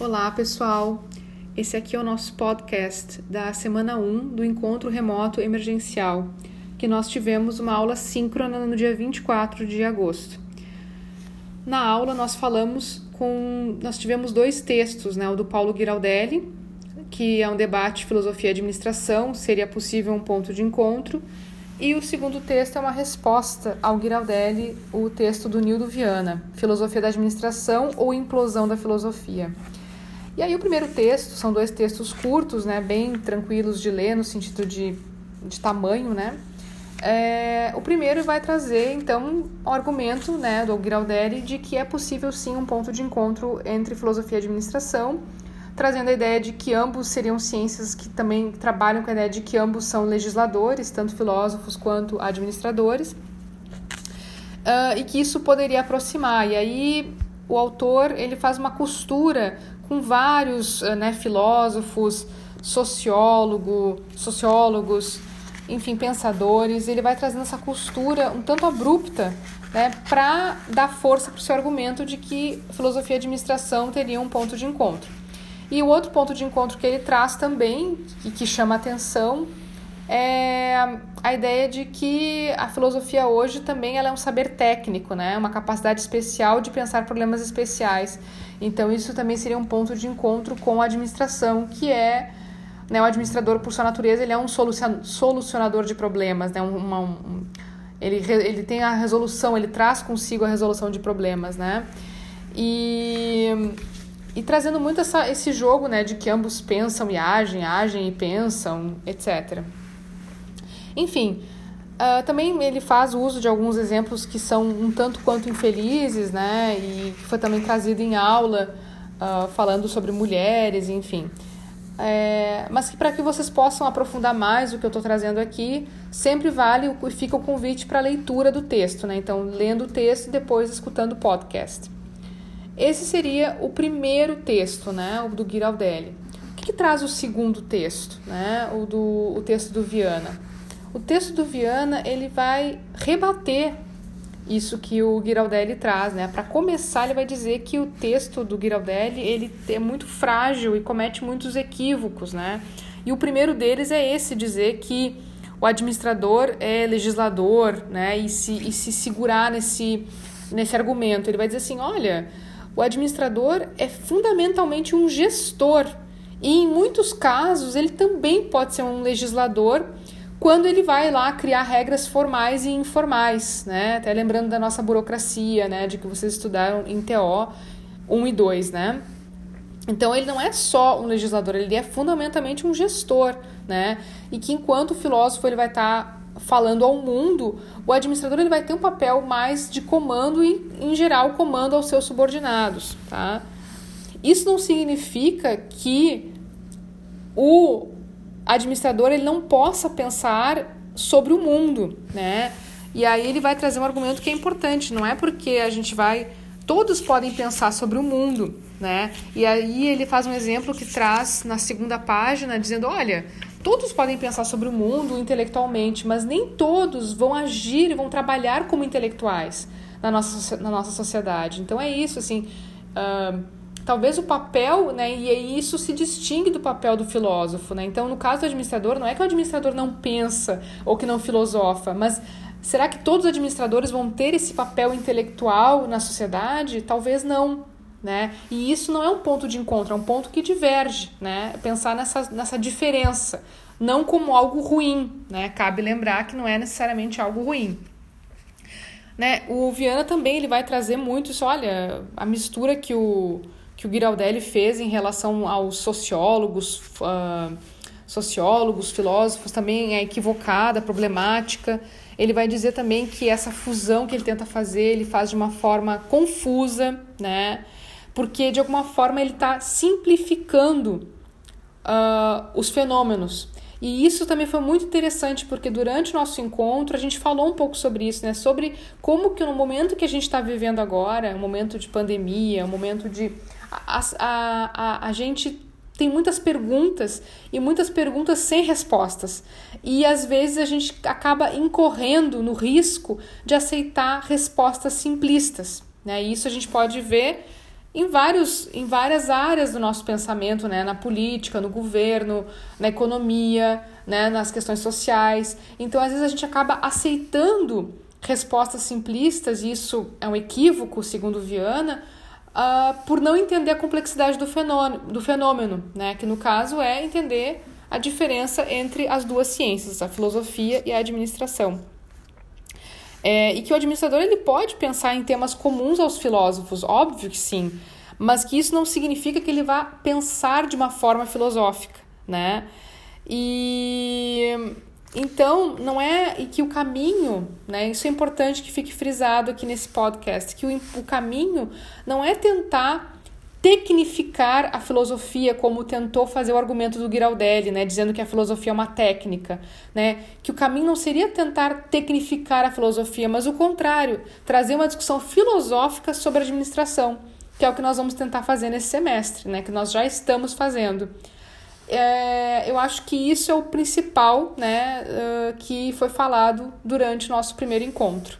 Olá, pessoal. Esse aqui é o nosso podcast da semana 1 do encontro remoto emergencial, que nós tivemos uma aula síncrona no dia 24 de agosto. Na aula nós falamos com nós tivemos dois textos, né, o do Paulo Giraldelli, que é um debate filosofia e administração, seria possível um ponto de encontro, e o segundo texto é uma resposta ao Giraldelli, o texto do Nildo Viana, Filosofia da Administração ou Implosão da Filosofia. E aí o primeiro texto, são dois textos curtos, né, bem tranquilos de ler no sentido de, de tamanho, né? É, o primeiro vai trazer, então, o argumento né, do Giraldelli de que é possível sim um ponto de encontro entre filosofia e administração, trazendo a ideia de que ambos seriam ciências que também trabalham com a ideia de que ambos são legisladores, tanto filósofos quanto administradores, uh, e que isso poderia aproximar. E aí o autor ele faz uma costura com vários eh, né, filósofos, sociólogo, sociólogos, enfim, pensadores. Ele vai trazendo essa costura um tanto abrupta né, para dar força para o seu argumento de que filosofia e administração teriam um ponto de encontro. E o outro ponto de encontro que ele traz também, e que chama atenção, é a ideia de que a filosofia hoje também ela é um saber técnico, né? uma capacidade especial de pensar problemas especiais. Então, isso também seria um ponto de encontro com a administração, que é né, o administrador, por sua natureza, ele é um solucionador de problemas, né? Uma, um, ele, ele tem a resolução, ele traz consigo a resolução de problemas, né? E, e trazendo muito essa, esse jogo, né, de que ambos pensam e agem, agem e pensam, etc. Enfim, uh, também ele faz uso de alguns exemplos que são um tanto quanto infelizes, né? E que foi também trazido em aula, uh, falando sobre mulheres, enfim. É, mas que para que vocês possam aprofundar mais o que eu estou trazendo aqui, sempre vale e fica o convite para a leitura do texto, né? Então, lendo o texto e depois escutando o podcast. Esse seria o primeiro texto, né? O do Giraldelli. O que, que traz o segundo texto, né? O, do, o texto do Viana? O texto do Viana ele vai rebater isso que o Giraldelli traz, né? Para começar, ele vai dizer que o texto do Giraldelli ele é muito frágil e comete muitos equívocos, né? E o primeiro deles é esse dizer que o administrador é legislador, né? E se, e se segurar nesse, nesse argumento, ele vai dizer assim, olha, o administrador é fundamentalmente um gestor e em muitos casos ele também pode ser um legislador quando ele vai lá criar regras formais e informais, né? Até lembrando da nossa burocracia, né? De que vocês estudaram em TO 1 e 2, né? Então ele não é só um legislador, ele é fundamentalmente um gestor, né? E que enquanto filósofo ele vai estar tá falando ao mundo, o administrador ele vai ter um papel mais de comando e, em geral, comando aos seus subordinados, tá? Isso não significa que o administrador ele não possa pensar sobre o mundo, né? E aí ele vai trazer um argumento que é importante, não é porque a gente vai todos podem pensar sobre o mundo, né? E aí ele faz um exemplo que traz na segunda página dizendo, olha, todos podem pensar sobre o mundo intelectualmente, mas nem todos vão agir, vão trabalhar como intelectuais na nossa, na nossa sociedade. Então é isso, assim. Uh, talvez o papel, né, e isso se distingue do papel do filósofo, né? Então, no caso do administrador, não é que o administrador não pensa ou que não filosofa, mas será que todos os administradores vão ter esse papel intelectual na sociedade? Talvez não, né? E isso não é um ponto de encontro, é um ponto que diverge, né? Pensar nessa, nessa diferença, não como algo ruim, né? Cabe lembrar que não é necessariamente algo ruim. Né? O Viana também ele vai trazer muito isso, olha, a mistura que o que o Giraldelli fez em relação aos sociólogos, uh, sociólogos, filósofos, também é equivocada, problemática. Ele vai dizer também que essa fusão que ele tenta fazer, ele faz de uma forma confusa, né? Porque de alguma forma ele está simplificando uh, os fenômenos. E isso também foi muito interessante, porque durante o nosso encontro a gente falou um pouco sobre isso, né? Sobre como que no momento que a gente está vivendo agora, um momento de pandemia, um momento de a, a, a gente tem muitas perguntas e muitas perguntas sem respostas. E às vezes a gente acaba incorrendo no risco de aceitar respostas simplistas. Né? E isso a gente pode ver em, vários, em várias áreas do nosso pensamento, né? na política, no governo, na economia, né? nas questões sociais. Então, às vezes, a gente acaba aceitando respostas simplistas, e isso é um equívoco, segundo Viana, uh, por não entender a complexidade do fenômeno, do fenômeno né? que no caso é entender a diferença entre as duas ciências, a filosofia e a administração. É, e que o administrador ele pode pensar em temas comuns aos filósofos, óbvio que sim, mas que isso não significa que ele vá pensar de uma forma filosófica, né? E então não é e que o caminho, né? Isso é importante que fique frisado aqui nesse podcast, que o, o caminho não é tentar tecnificar a filosofia, como tentou fazer o argumento do Giraldelli, né, dizendo que a filosofia é uma técnica, né, que o caminho não seria tentar tecnificar a filosofia, mas o contrário, trazer uma discussão filosófica sobre a administração, que é o que nós vamos tentar fazer nesse semestre, né, que nós já estamos fazendo. É, eu acho que isso é o principal, né, uh, que foi falado durante o nosso primeiro encontro.